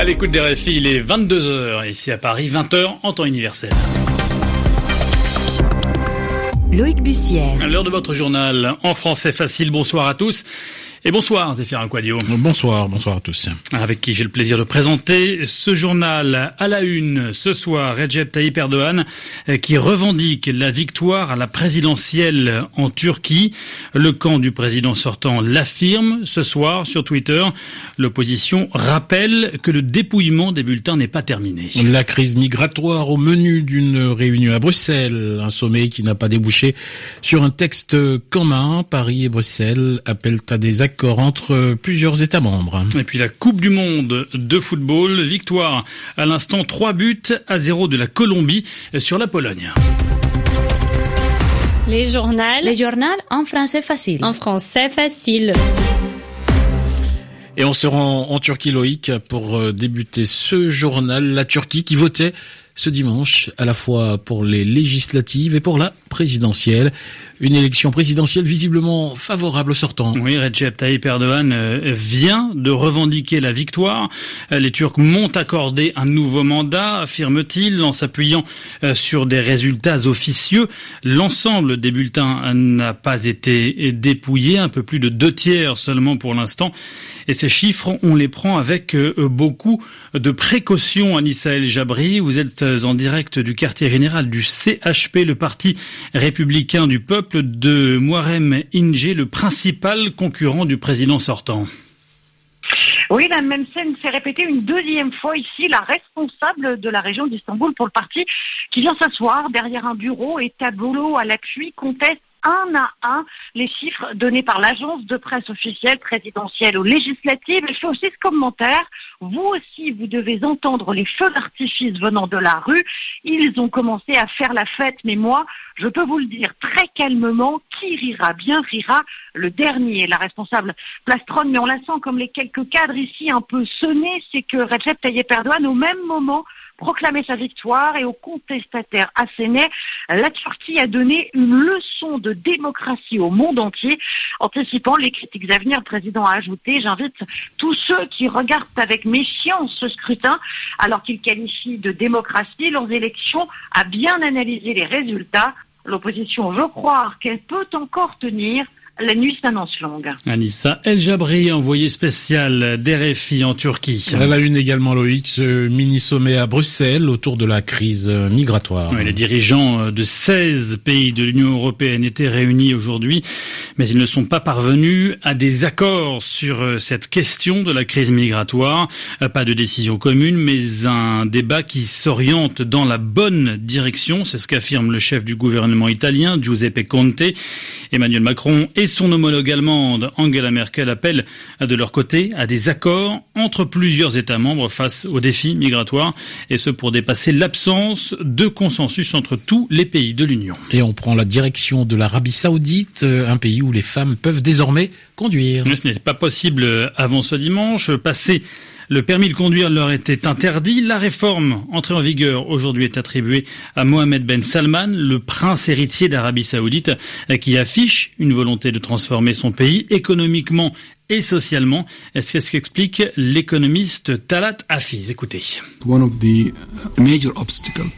À l'écoute des RFI, il est 22h ici à Paris, 20h en temps universel. Loïc Bussière. L'heure de votre journal en français facile. Bonsoir à tous. Et bonsoir Zéphirin Quadio. Bonsoir, bonsoir à tous. Avec qui j'ai le plaisir de présenter ce journal à la une ce soir. Recep Tayyip Erdogan euh, qui revendique la victoire à la présidentielle en Turquie. Le camp du président sortant l'affirme ce soir sur Twitter. L'opposition rappelle que le dépouillement des bulletins n'est pas terminé. La crise migratoire au menu d'une réunion à Bruxelles. Un sommet qui n'a pas débouché sur un texte commun. Paris et Bruxelles appellent à des accord entre plusieurs États membres. Et puis la Coupe du Monde de football, victoire à l'instant 3 buts à 0 de la Colombie sur la Pologne. Les journaux. Les journaux en français facile. En français facile. Et on se rend en Turquie, Loïc, pour euh, débuter ce journal. La Turquie qui votait ce dimanche, à la fois pour les législatives et pour la présidentielle. Une élection présidentielle visiblement favorable au sortant. Oui, Recep Tayyip Erdogan euh, vient de revendiquer la victoire. Euh, les Turcs m'ont accordé un nouveau mandat, affirme-t-il, en s'appuyant euh, sur des résultats officieux. L'ensemble des bulletins n'a pas été dépouillé, un peu plus de deux tiers seulement pour l'instant. Et ces chiffres, on les prend avec beaucoup de précautions. Anissa El Jabri, vous êtes en direct du quartier général du CHP, le parti républicain du peuple de Muharrem Inge, le principal concurrent du président sortant. Oui, la même scène s'est répétée une deuxième fois ici. La responsable de la région d'Istanbul pour le parti qui vient s'asseoir derrière un bureau et tableau à l'appui conteste un à un les chiffres donnés par l'agence de presse officielle présidentielle ou législative. Et je aussi ce commentaire. Vous aussi, vous devez entendre les feux d'artifice venant de la rue. Ils ont commencé à faire la fête, mais moi, je peux vous le dire très calmement, qui rira bien rira le dernier. La responsable plastronne, mais on la sent comme les quelques cadres ici un peu sonnés, c'est que Recep Tayyip Erdogan, au même moment, proclamait sa victoire et aux contestataires assénais, la Turquie a donné une leçon de démocratie au monde entier. Anticipant les critiques à venir, le président a ajouté, j'invite tous ceux qui regardent avec méfiance ce scrutin, alors qu'ils qualifient de démocratie leurs élections, à bien analyser les résultats. L'opposition veut croire qu'elle peut encore tenir la nuit s'annonce longue. Anissa El Jabri, envoyé spécial d'RFI en Turquie. À la une également, Loïc, ce mini-sommet à Bruxelles autour de la crise migratoire. les dirigeants de 16 pays de l'Union européenne étaient réunis aujourd'hui, mais ils ne sont pas parvenus à des accords sur euh, cette question de la crise migratoire. Euh, pas de décision commune, mais un débat qui s'oriente dans la bonne direction. C'est ce qu'affirme le chef du gouvernement italien, Giuseppe Conte. Emmanuel Macron et son homologue allemande Angela Merkel appellent de leur côté à des accords entre plusieurs États membres face aux défis migratoires, et ce pour dépasser l'absence de consensus entre tous les pays de l'Union. Et on prend la direction de l'Arabie saoudite, un pays où les femmes peuvent désormais conduire. ce n'est pas possible avant ce dimanche. Passer le permis de conduire leur était interdit. La réforme entrée en vigueur aujourd'hui est attribuée à Mohamed Ben Salman, le prince héritier d'Arabie Saoudite, qui affiche une volonté de transformer son pays économiquement et socialement. C'est ce qu'explique l'économiste Talat Hafiz? Écoutez. One of the major obstacles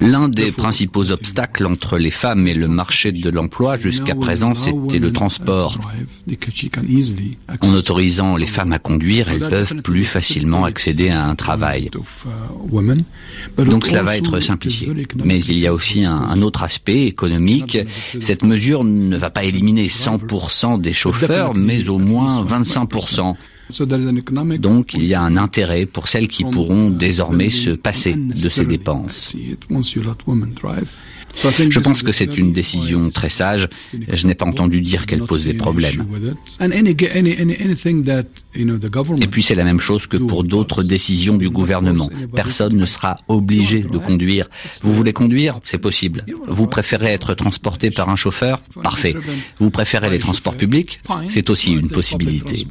L'un des principaux obstacles entre les femmes et le marché de l'emploi jusqu'à présent, c'était le transport. En autorisant les femmes à conduire, elles peuvent plus facilement accéder à un travail. Donc cela va être simplifié. Mais il y a aussi un, un autre aspect économique. Cette mesure ne va pas éliminer 100% des chauffeurs, mais au moins 25%. Donc il y a un intérêt pour celles qui pourront désormais se passer de ces dépenses. Je pense que c'est une décision très sage. Je n'ai pas entendu dire qu'elle pose des problèmes. Et puis c'est la même chose que pour d'autres décisions du gouvernement. Personne ne sera obligé de conduire. Vous voulez conduire? C'est possible. Vous préférez être transporté par un chauffeur? Parfait. Vous préférez les transports publics? C'est aussi une possibilité.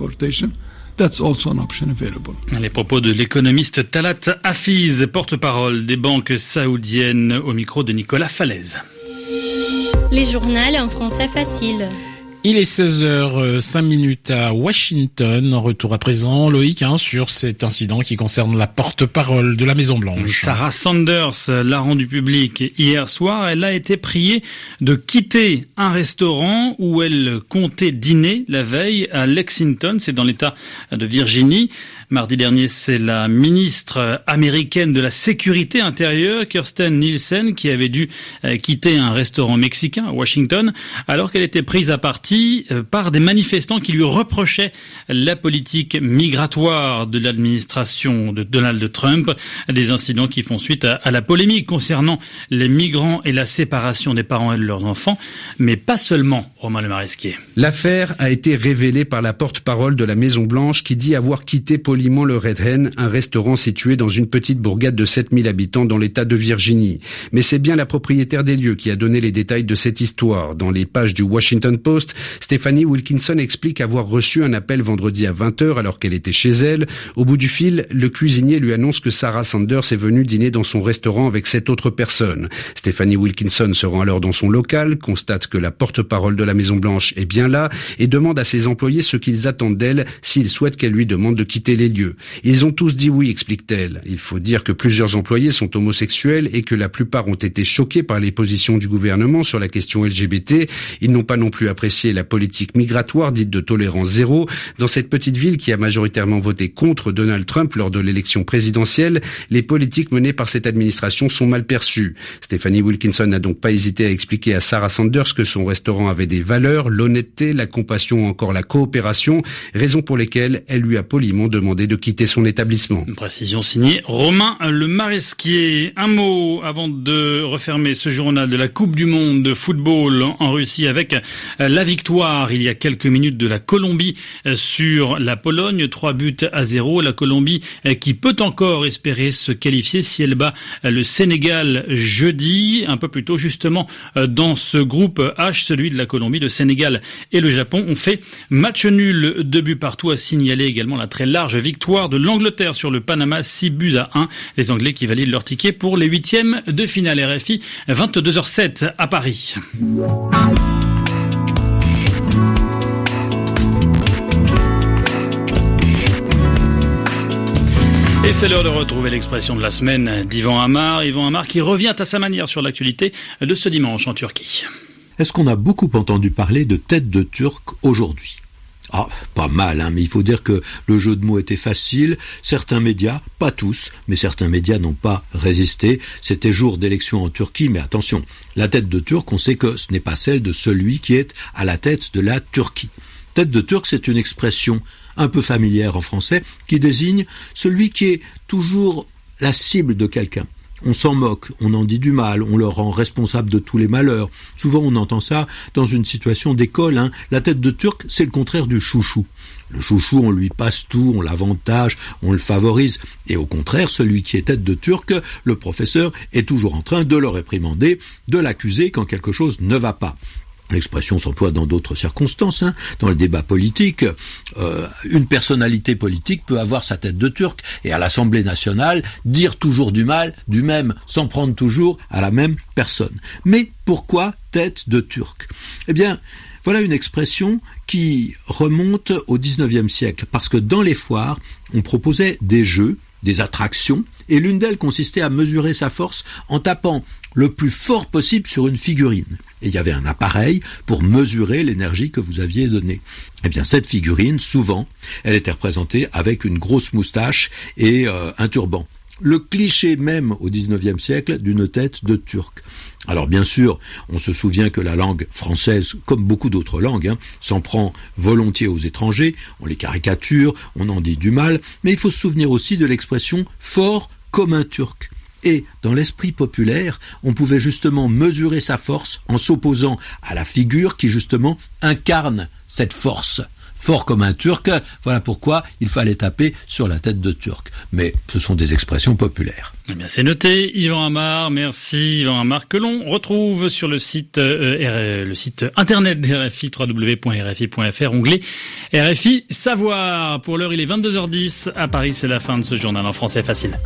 Les propos de l'économiste Talat Hafiz, porte-parole des banques saoudiennes, au micro de Nicolas Falaise. Les journaux en français facile. Il est 16h05 minutes à Washington. Retour à présent, Loïc, hein, sur cet incident qui concerne la porte-parole de la Maison Blanche. Sarah Sanders l'a rendu public hier soir. Elle a été priée de quitter un restaurant où elle comptait dîner la veille à Lexington, c'est dans l'État de Virginie. Mardi dernier, c'est la ministre américaine de la sécurité intérieure, Kirsten Nielsen, qui avait dû euh, quitter un restaurant mexicain à Washington, alors qu'elle était prise à partie euh, par des manifestants qui lui reprochaient la politique migratoire de l'administration de Donald Trump, des incidents qui font suite à, la polémique concernant les migrants et la séparation des parents et de leurs enfants, mais pas seulement, Romain Le Maresquier. L'affaire a été révélée par la porte-parole de la Maison Blanche qui dit avoir quitté le Red Hen, un restaurant situé dans une petite bourgade de 7000 habitants dans l'état de Virginie. Mais c'est bien la propriétaire des lieux qui a donné les détails de cette histoire. Dans les pages du Washington Post, Stephanie Wilkinson explique avoir reçu un appel vendredi à 20h alors qu'elle était chez elle. Au bout du fil, le cuisinier lui annonce que Sarah Sanders est venue dîner dans son restaurant avec sept autres personnes. Stephanie Wilkinson se rend alors dans son local, constate que la porte-parole de la Maison Blanche est bien là et demande à ses employés ce qu'ils attendent d'elle s'ils souhaitent qu'elle lui demande de quitter les lieux. Ils ont tous dit oui, explique-t-elle. Il faut dire que plusieurs employés sont homosexuels et que la plupart ont été choqués par les positions du gouvernement sur la question LGBT. Ils n'ont pas non plus apprécié la politique migratoire dite de tolérance zéro. Dans cette petite ville qui a majoritairement voté contre Donald Trump lors de l'élection présidentielle, les politiques menées par cette administration sont mal perçues. Stephanie Wilkinson n'a donc pas hésité à expliquer à Sarah Sanders que son restaurant avait des valeurs, l'honnêteté, la compassion encore la coopération, raison pour lesquelles elle lui a poliment demandé de quitter son établissement. Une précision signée Romain Le Maresquier. Un mot avant de refermer ce journal de la Coupe du Monde de football en Russie avec la victoire il y a quelques minutes de la Colombie sur la Pologne. Trois buts à zéro. La Colombie qui peut encore espérer se qualifier si elle bat le Sénégal jeudi. Un peu plus tôt justement dans ce groupe H, celui de la Colombie, le Sénégal et le Japon ont fait match nul. Deux buts partout à signaler également la très large victoire victoire de l'Angleterre sur le Panama, 6 buts à 1. Les Anglais qui valident leur ticket pour les huitièmes de finale RFI, 22h07 à Paris. Et c'est l'heure de retrouver l'expression de la semaine d'Ivan Amar. Ivan Amar qui revient à sa manière sur l'actualité de ce dimanche en Turquie. Est-ce qu'on a beaucoup entendu parler de tête de Turc aujourd'hui? Ah, pas mal, hein, mais il faut dire que le jeu de mots était facile. Certains médias, pas tous, mais certains médias n'ont pas résisté. C'était jour d'élection en Turquie, mais attention, la tête de Turc, on sait que ce n'est pas celle de celui qui est à la tête de la Turquie. Tête de Turc, c'est une expression un peu familière en français qui désigne celui qui est toujours la cible de quelqu'un on s'en moque, on en dit du mal, on le rend responsable de tous les malheurs. Souvent on entend ça dans une situation d'école. Hein. La tête de Turc, c'est le contraire du chouchou. Le chouchou, on lui passe tout, on l'avantage, on le favorise. Et au contraire, celui qui est tête de Turc, le professeur, est toujours en train de le réprimander, de l'accuser quand quelque chose ne va pas. L'expression s'emploie dans d'autres circonstances. Hein. Dans le débat politique, euh, une personnalité politique peut avoir sa tête de turc et à l'Assemblée nationale dire toujours du mal du même, sans prendre toujours à la même personne. Mais pourquoi tête de turc? Eh bien, voilà une expression qui remonte au XIXe siècle, parce que dans les foires, on proposait des jeux, des attractions, et l'une d'elles consistait à mesurer sa force en tapant le plus fort possible sur une figurine. Et il y avait un appareil pour mesurer l'énergie que vous aviez donnée. Eh bien, cette figurine, souvent, elle était représentée avec une grosse moustache et euh, un turban. Le cliché même au XIXe siècle d'une tête de turc. Alors bien sûr, on se souvient que la langue française, comme beaucoup d'autres langues, hein, s'en prend volontiers aux étrangers, on les caricature, on en dit du mal, mais il faut se souvenir aussi de l'expression fort comme un turc. Et dans l'esprit populaire, on pouvait justement mesurer sa force en s'opposant à la figure qui justement incarne cette force. Fort comme un turc, voilà pourquoi il fallait taper sur la tête de turc. Mais ce sont des expressions populaires. Eh c'est noté, Yvan Amar. Merci, Yvan Amar, que l'on retrouve sur le site, euh, internet d'RFI, www.rfi.fr, onglet RFI Savoir. Pour l'heure, il est 22h10 à Paris. C'est la fin de ce journal en français facile.